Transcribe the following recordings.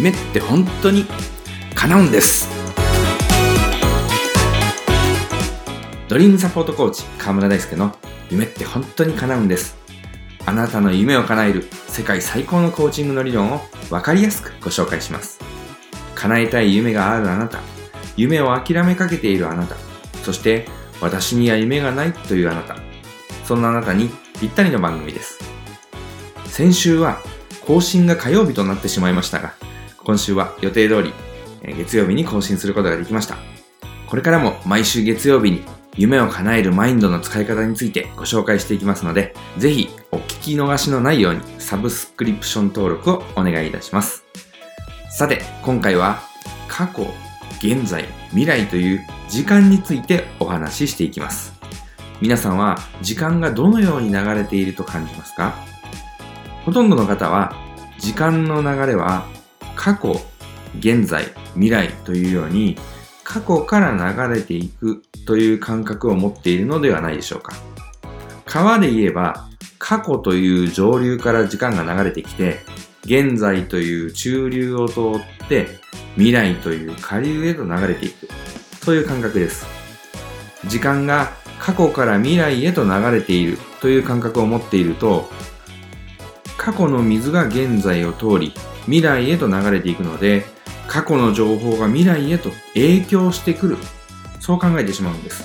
夢って本当に叶うんです。ドリームサポートコーチ河村大輔の夢って本当に叶うんです。あなたの夢を叶える世界最高のコーチングの理論を分かりやすくご紹介します。叶えたい夢があるあなた。夢を諦めかけているあなた。そして私には夢がないというあなた。そんなあなたにぴったりの番組です。先週は更新が火曜日となってしまいましたが今週は予定通り月曜日に更新することができましたこれからも毎週月曜日に夢を叶えるマインドの使い方についてご紹介していきますので、ぜひお聞き逃しのないようにサブスクリプション登録をお願いいたします。さて、今回は過去、現在、未来という時間についてお話ししていきます。皆さんは時間がどのように流れていると感じますか？ほとんどの方は時間の流れは過去、現在、未来というように過去から流れていくという感覚を持っているのではないでしょうか。川で言えば、過去という上流から時間が流れてきて、現在という中流を通って、未来という下流へと流れていく。そういう感覚です。時間が過去から未来へと流れているという感覚を持っていると、過去の水が現在を通り、未来へと流れていくので、過去の情報が未来へと影響してくる。そう考えてしまうんです。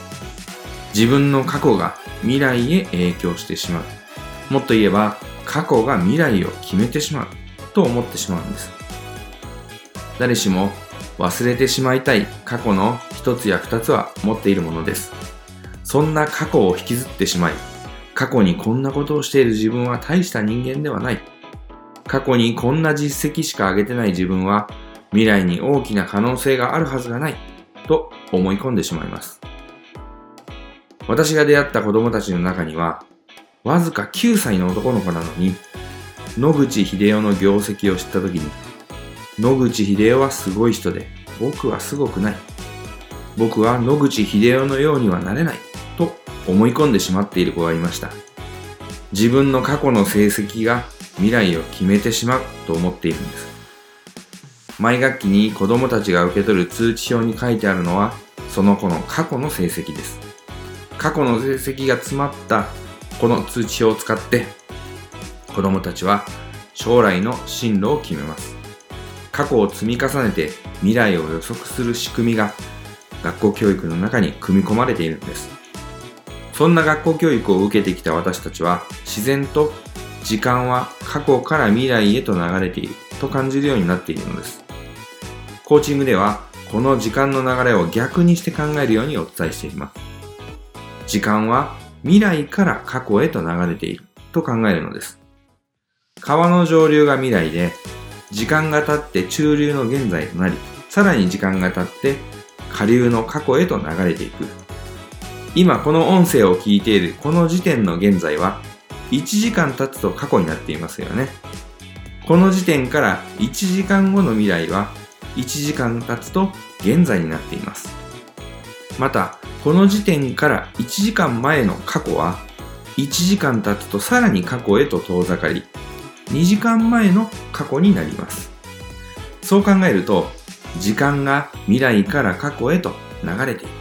自分の過去が未来へ影響してしまう。もっと言えば、過去が未来を決めてしまう。と思ってしまうんです。誰しも忘れてしまいたい過去の一つや二つは持っているものです。そんな過去を引きずってしまい、過去にこんなことをしている自分は大した人間ではない。過去にこんな実績しか上げてない自分は未来に大きな可能性があるはずがないと思い込んでしまいます。私が出会った子供たちの中には、わずか9歳の男の子なのに、野口英世の業績を知った時に、野口英世はすごい人で、僕はすごくない。僕は野口英世のようにはなれない。と思い込んでしまっている子がいました。自分の過去の成績が未来を決めてしまうと思っているんです。毎学期に子供たちが受け取る通知表に書いてあるのは、その子の過去の成績です。過去の成績が詰まったこの通知表を使って、子供たちは将来の進路を決めます。過去を積み重ねて未来を予測する仕組みが学校教育の中に組み込まれているんです。そんな学校教育を受けてきた私たちは自然と時間は過去から未来へと流れていると感じるようになっているのです。コーチングでは、この時間の流れを逆にして考えるようにお伝えしています。時間は未来から過去へと流れていると考えるのです。川の上流が未来で、時間が経って中流の現在となり、さらに時間が経って下流の過去へと流れていく。今この音声を聞いているこの時点の現在は、1時間経つと過去になっていますよね。この時点から1時間後の未来は1時間経つと現在になっています。また、この時点から1時間前の過去は、1時間経つとさらに過去へと遠ざかり、2時間前の過去になります。そう考えると、時間が未来から過去へと流れている。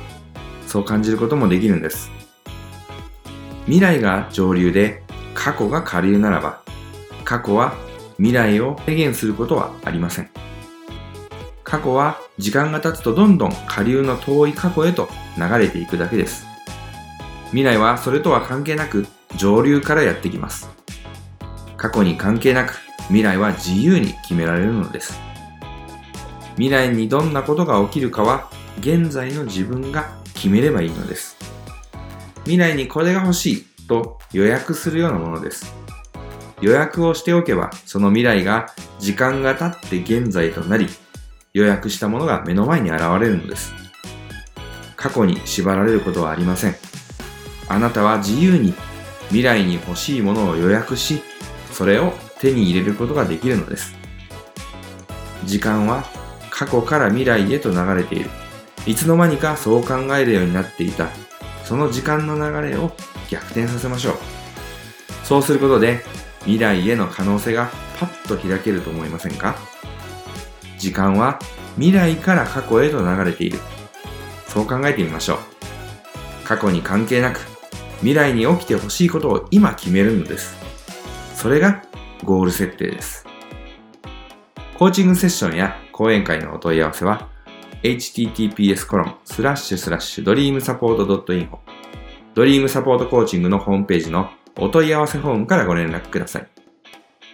そう感じることもできるんです。未来が上流で過去が下流ならば、過去は未来を制限することはありません。過去は時間が経つとどんどん下流の遠い過去へと流れていくだけです。未来はそれとは関係なく上流からやってきます。過去に関係なく未来は自由に決められるのです。未来にどんなことが起きるかは現在の自分が決めればいいのです。未来にこれが欲しいと予約するようなものです。予約をしておけばその未来が時間が経って現在となり予約したものが目の前に現れるのです。過去に縛られることはありません。あなたは自由に未来に欲しいものを予約し、それを手に入れることができるのです。時間は過去から未来へと流れている。いつの間にかそう考えるようになっていた。その時間の流れを逆転させましょう。そうすることで未来への可能性がパッと開けると思いませんか？時間は未来から過去へと流れている。そう考えてみましょう。過去に関係なく、未来に起きてほしいことを今決めるのです。それがゴール設定です。コーチングセッションや講演会のお問い合わせは、https://dreamsupport.info ドリームサポートコーチングのホームページのお問い合わせフォームからご連絡ください。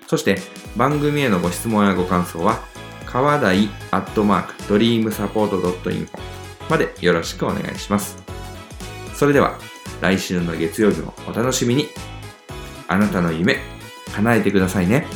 そして番組へのご質問やご感想は、川台アットマークドリームサポート .info までよろしくお願いします。それでは来週の月曜日もお楽しみに。あなたの夢、叶えてくださいね。